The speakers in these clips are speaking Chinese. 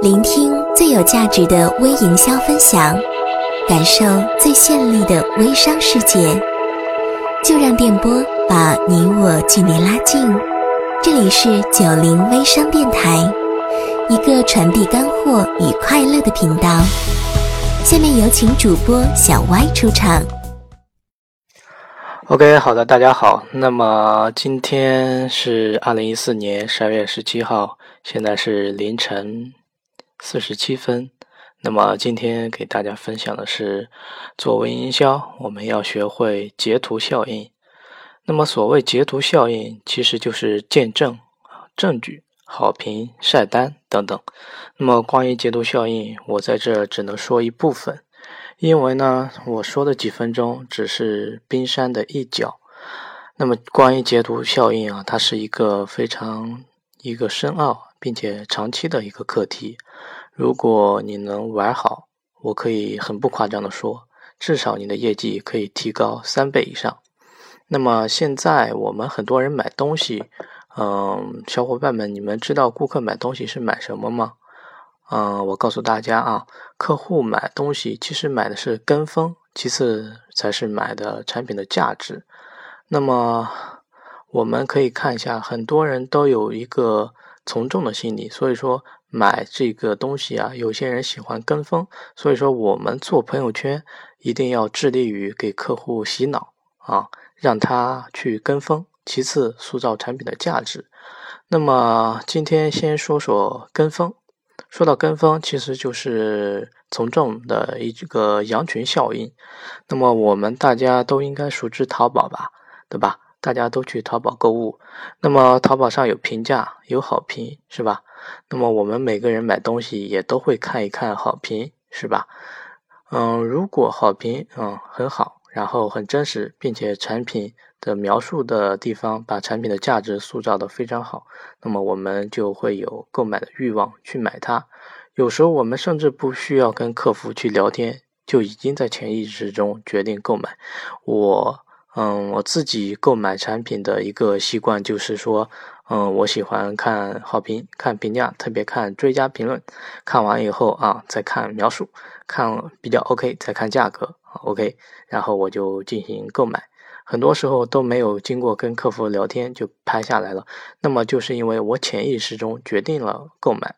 聆听最有价值的微营销分享，感受最绚丽的微商世界。就让电波把你我距离拉近。这里是九零微商电台，一个传递干货与快乐的频道。下面有请主播小歪出场。OK，好的，大家好。那么今天是二零一四年十二月十七号，现在是凌晨四十七分。那么今天给大家分享的是，作为营销，我们要学会截图效应。那么所谓截图效应，其实就是见证、证据、好评、晒单等等。那么关于截图效应，我在这只能说一部分。因为呢，我说的几分钟只是冰山的一角。那么，关于截图效应啊，它是一个非常一个深奥并且长期的一个课题。如果你能玩好，我可以很不夸张的说，至少你的业绩可以提高三倍以上。那么现在我们很多人买东西，嗯，小伙伴们，你们知道顾客买东西是买什么吗？嗯，我告诉大家啊，客户买东西其实买的是跟风，其次才是买的产品的价值。那么我们可以看一下，很多人都有一个从众的心理，所以说买这个东西啊，有些人喜欢跟风。所以说我们做朋友圈一定要致力于给客户洗脑啊，让他去跟风，其次塑造产品的价值。那么今天先说说跟风。说到跟风，其实就是从众的一个羊群效应。那么我们大家都应该熟知淘宝吧，对吧？大家都去淘宝购物，那么淘宝上有评价，有好评，是吧？那么我们每个人买东西也都会看一看好评，是吧？嗯，如果好评嗯很好，然后很真实，并且产品。的描述的地方，把产品的价值塑造的非常好，那么我们就会有购买的欲望去买它。有时候我们甚至不需要跟客服去聊天，就已经在潜意识中决定购买。我，嗯，我自己购买产品的一个习惯就是说，嗯，我喜欢看好评、看评价，特别看追加评论。看完以后啊，再看描述，看比较 OK，再看价格，OK，然后我就进行购买。很多时候都没有经过跟客服聊天就拍下来了，那么就是因为我潜意识中决定了购买。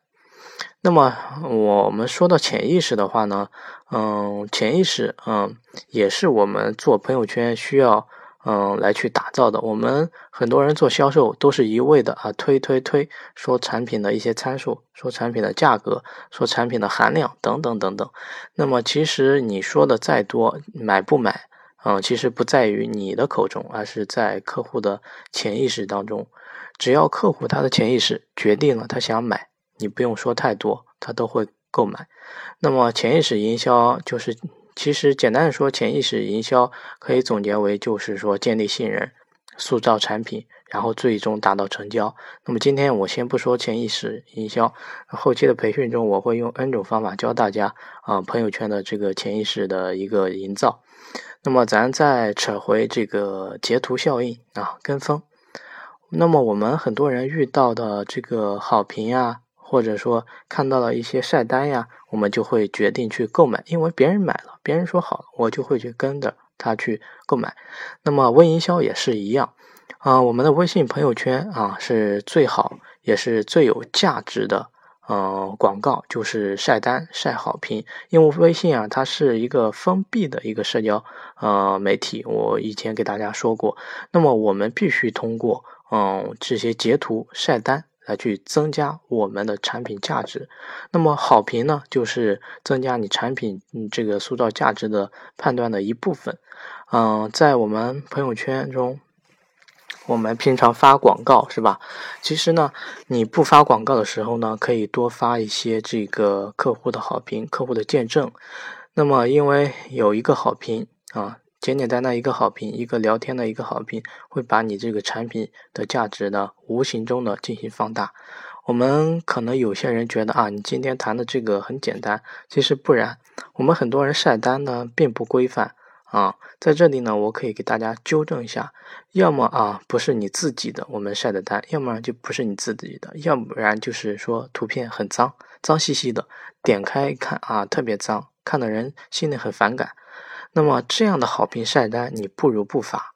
那么我们说到潜意识的话呢，嗯，潜意识，嗯，也是我们做朋友圈需要，嗯，来去打造的。我们很多人做销售都是一味的啊推推推，说产品的一些参数，说产品的价格，说产品的含量等等等等。那么其实你说的再多，买不买？嗯，其实不在于你的口中，而是在客户的潜意识当中。只要客户他的潜意识决定了他想买，你不用说太多，他都会购买。那么潜意识营销就是，其实简单的说，潜意识营销可以总结为就是说建立信任、塑造产品，然后最终达到成交。那么今天我先不说潜意识营销，后期的培训中我会用 N 种方法教大家啊朋友圈的这个潜意识的一个营造。那么咱再扯回这个截图效应啊，跟风。那么我们很多人遇到的这个好评呀，或者说看到了一些晒单呀，我们就会决定去购买，因为别人买了，别人说好，我就会去跟着他去购买。那么微营销也是一样啊，我们的微信朋友圈啊是最好也是最有价值的。嗯，广告就是晒单晒好评，因为微信啊，它是一个封闭的一个社交呃媒体。我以前给大家说过，那么我们必须通过嗯这些截图晒单来去增加我们的产品价值。那么好评呢，就是增加你产品这个塑造价值的判断的一部分。嗯，在我们朋友圈中。我们平常发广告是吧？其实呢，你不发广告的时候呢，可以多发一些这个客户的好评、客户的见证。那么，因为有一个好评啊，简简单单一个好评，一个聊天的一个好评，会把你这个产品的价值呢，无形中的进行放大。我们可能有些人觉得啊，你今天谈的这个很简单，其实不然。我们很多人晒单呢，并不规范。啊，在这里呢，我可以给大家纠正一下，要么啊不是你自己的我们晒的单，要么就不是你自己的，要不然就是说图片很脏，脏兮兮的，点开一看啊特别脏，看的人心里很反感。那么这样的好评晒单，你不如不发，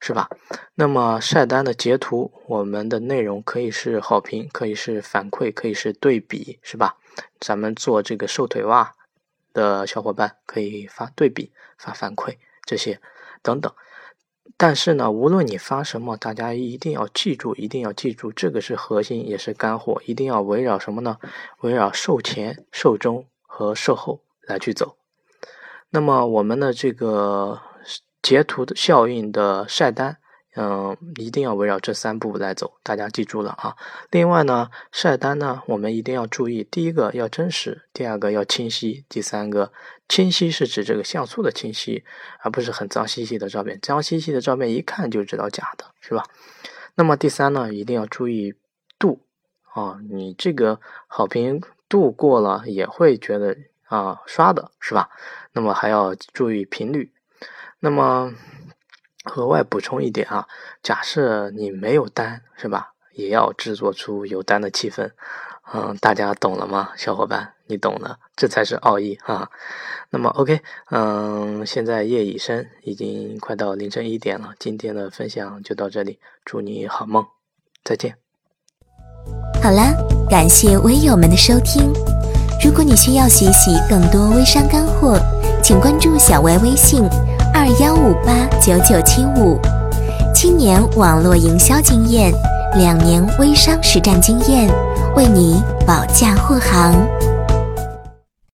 是吧？那么晒单的截图，我们的内容可以是好评，可以是反馈，可以是对比，是吧？咱们做这个瘦腿袜的小伙伴可以发对比。发反馈这些等等，但是呢，无论你发什么，大家一定要记住，一定要记住，这个是核心，也是干货，一定要围绕什么呢？围绕售前、售中和售后来去走。那么我们的这个截图的效应的晒单。嗯，一定要围绕这三步来走，大家记住了啊。另外呢，晒单呢，我们一定要注意，第一个要真实，第二个要清晰，第三个清晰是指这个像素的清晰，而不是很脏兮兮的照片。脏兮兮的照片一看就知道假的，是吧？那么第三呢，一定要注意度啊，你这个好评度过了也会觉得啊刷的是吧？那么还要注意频率，那么。额外补充一点啊，假设你没有单是吧，也要制作出有单的气氛，嗯，大家懂了吗，小伙伴？你懂的，这才是奥义啊。那么 OK，嗯，现在夜已深，已经快到凌晨一点了，今天的分享就到这里，祝你好梦，再见。好啦，感谢微友们的收听。如果你需要学习更多微商干货，请关注小歪微信。二幺五八九九七五，七年网络营销经验，两年微商实战经验，为你保驾护航。